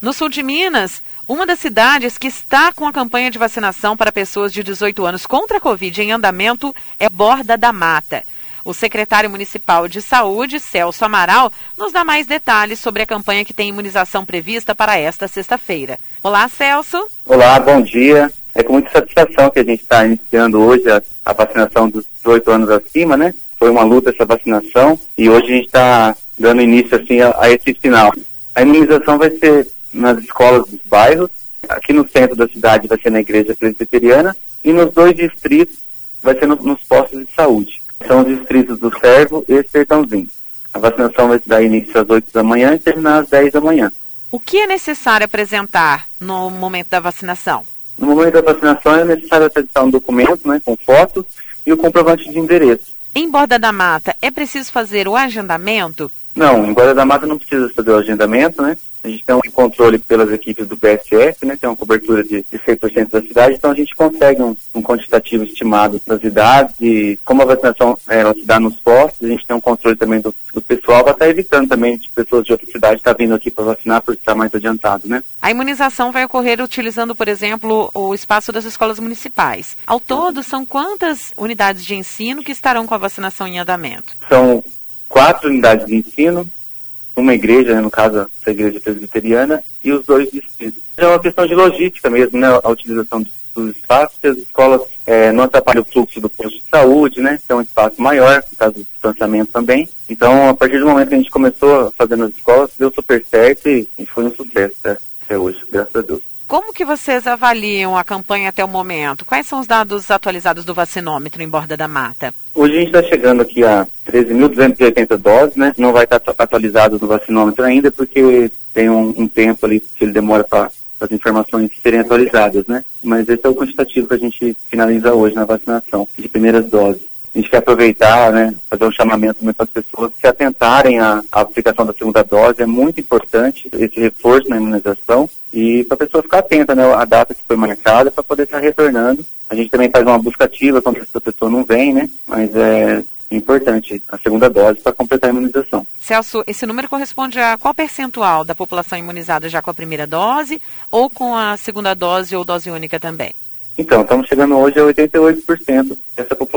No sul de Minas, uma das cidades que está com a campanha de vacinação para pessoas de 18 anos contra a Covid em andamento é Borda da Mata. O secretário municipal de saúde, Celso Amaral, nos dá mais detalhes sobre a campanha que tem imunização prevista para esta sexta-feira. Olá, Celso. Olá, bom dia. É com muita satisfação que a gente está iniciando hoje a, a, vacinação dos 18 anos acima, né? Foi uma luta essa vacinação e hoje a gente está dando início assim a, a esse final. A imunização vai ser nas escolas dos bairros, aqui no centro da cidade vai ser na igreja presbiteriana e nos dois distritos vai ser no, nos postos de saúde. São os distritos do Servo e Sertãozinho. A vacinação vai dar início às 8 da manhã e terminar às 10 da manhã. O que é necessário apresentar no momento da vacinação? No momento da vacinação é necessário apresentar um documento né, com foto e o comprovante de endereço. Em Borda da Mata, é preciso fazer o agendamento? Não, em Borda da Mata não precisa fazer o agendamento, né? A gente tem um controle pelas equipes do PSF, né? Tem uma cobertura de, de 100% da cidade, então a gente consegue um, um, quantitativo estimado das idades e como a vacinação é, ela se dá nos postos, a gente tem um controle também do, do pessoal para estar tá evitando também de pessoas de outra cidade estar tá vindo aqui para vacinar porque está mais adiantado, né? A imunização vai ocorrer utilizando, por exemplo, o espaço das escolas municipais. Ao todo, são quantas unidades de ensino que estarão com a vacinação em andamento? São quatro unidades de ensino, uma igreja, né, no caso a igreja presbiteriana, e os dois distritos. É uma questão de logística mesmo, né, a utilização dos, espaços, que as escolas é, não atrapalham o fluxo do posto de saúde, né, que é um espaço maior, no caso do distanciamento também. Então, a partir do momento que a gente começou fazendo as escolas, deu super certo e, e foi um sucesso né, até hoje, graças a Deus. Como que vocês avaliam a campanha até o momento? Quais são os dados atualizados do vacinômetro em Borda da Mata? Hoje a gente está chegando aqui a 13.280 doses, né? Não vai estar tá atualizado no vacinômetro ainda, porque tem um, um tempo ali que ele demora para as informações serem atualizadas, né? Mas esse é o quantitativo que a gente finaliza hoje na vacinação de primeiras doses a gente quer aproveitar, né, fazer um chamamento para as pessoas que atentarem à, à, aplicação da segunda dose. É muito importante esse reforço na imunização e para a pessoa ficar atenta, né, à data que foi marcada para poder estar retornando. A gente também faz uma busca ativa quando essa pessoa não vem, né, mas é importante a segunda dose para completar a imunização. Celso, esse número corresponde a qual percentual da população imunizada já com a primeira dose ou com a segunda dose ou dose única também? Então, estamos chegando hoje a 88% dessa população.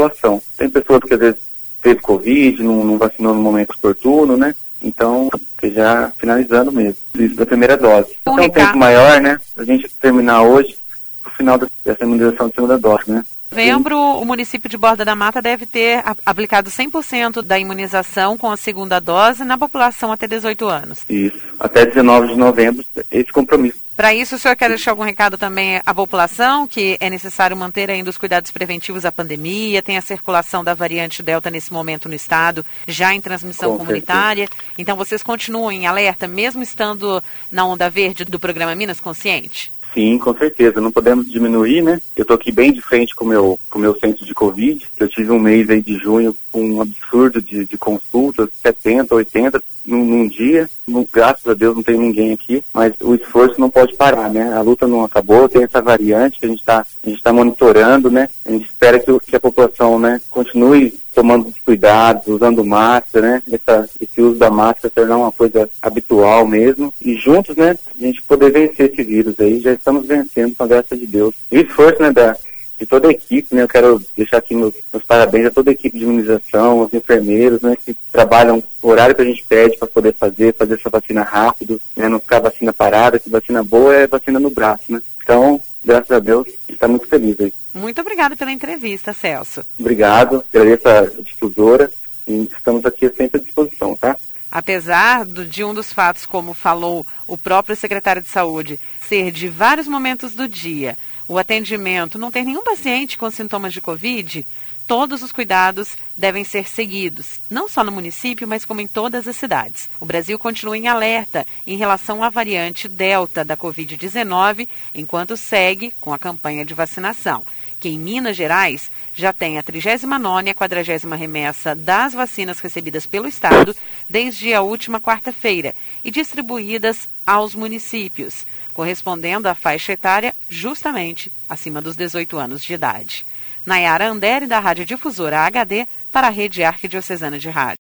Pessoas que às vezes teve Covid, não, não vacinou no momento oportuno, né? Então, já finalizando mesmo. Isso da primeira dose. Tem um tempo maior, né? A gente terminar hoje, no final dessa imunização de segunda dose, né? novembro, o município de Borda da Mata deve ter aplicado 100% da imunização com a segunda dose na população até 18 anos. Isso, até 19 de novembro, esse compromisso. Para isso, o senhor quer deixar algum recado também à população, que é necessário manter ainda os cuidados preventivos à pandemia, tem a circulação da variante Delta nesse momento no estado, já em transmissão com comunitária. Certeza. Então, vocês continuam em alerta, mesmo estando na onda verde do programa Minas Consciente? Sim, com certeza. Não podemos diminuir, né? Eu estou aqui bem de frente com meu, o com meu centro de Covid. Eu tive um mês aí de junho com um absurdo de, de consultas, 70, 80 num, num dia. No, graças a Deus não tem ninguém aqui, mas o esforço não pode parar, né? A luta não acabou, tem essa variante que a gente está tá monitorando, né? A gente espera que, que a população, né, continue tomando os cuidados, usando máscara, né? Essa, esse uso da máscara tornar uma coisa habitual mesmo. E juntos, né, a gente poder vencer esse vírus aí. Já estamos vencendo com a graça de Deus. E o esforço, né, da, de toda a equipe, né? Eu quero deixar aqui meus, meus, parabéns a toda a equipe de imunização, os enfermeiros, né? Que trabalham o horário que a gente pede para poder fazer, fazer essa vacina rápido, né? Não ficar vacina parada, que vacina boa é vacina no braço, né? Então, graças a Deus, está muito feliz aí. Muito obrigada pela entrevista, Celso. Obrigado, agradeço a difusora e estamos aqui sempre à disposição, tá? Apesar do, de um dos fatos, como falou o próprio secretário de Saúde, ser de vários momentos do dia, o atendimento não ter nenhum paciente com sintomas de Covid, todos os cuidados devem ser seguidos, não só no município, mas como em todas as cidades. O Brasil continua em alerta em relação à variante Delta da Covid-19, enquanto segue com a campanha de vacinação que em Minas Gerais já tem a 39 e a 40 remessa das vacinas recebidas pelo Estado desde a última quarta-feira e distribuídas aos municípios, correspondendo à faixa etária justamente acima dos 18 anos de idade. Nayara Andere, da Rádio Difusora HD, para a Rede Arquidiocesana de Rádio.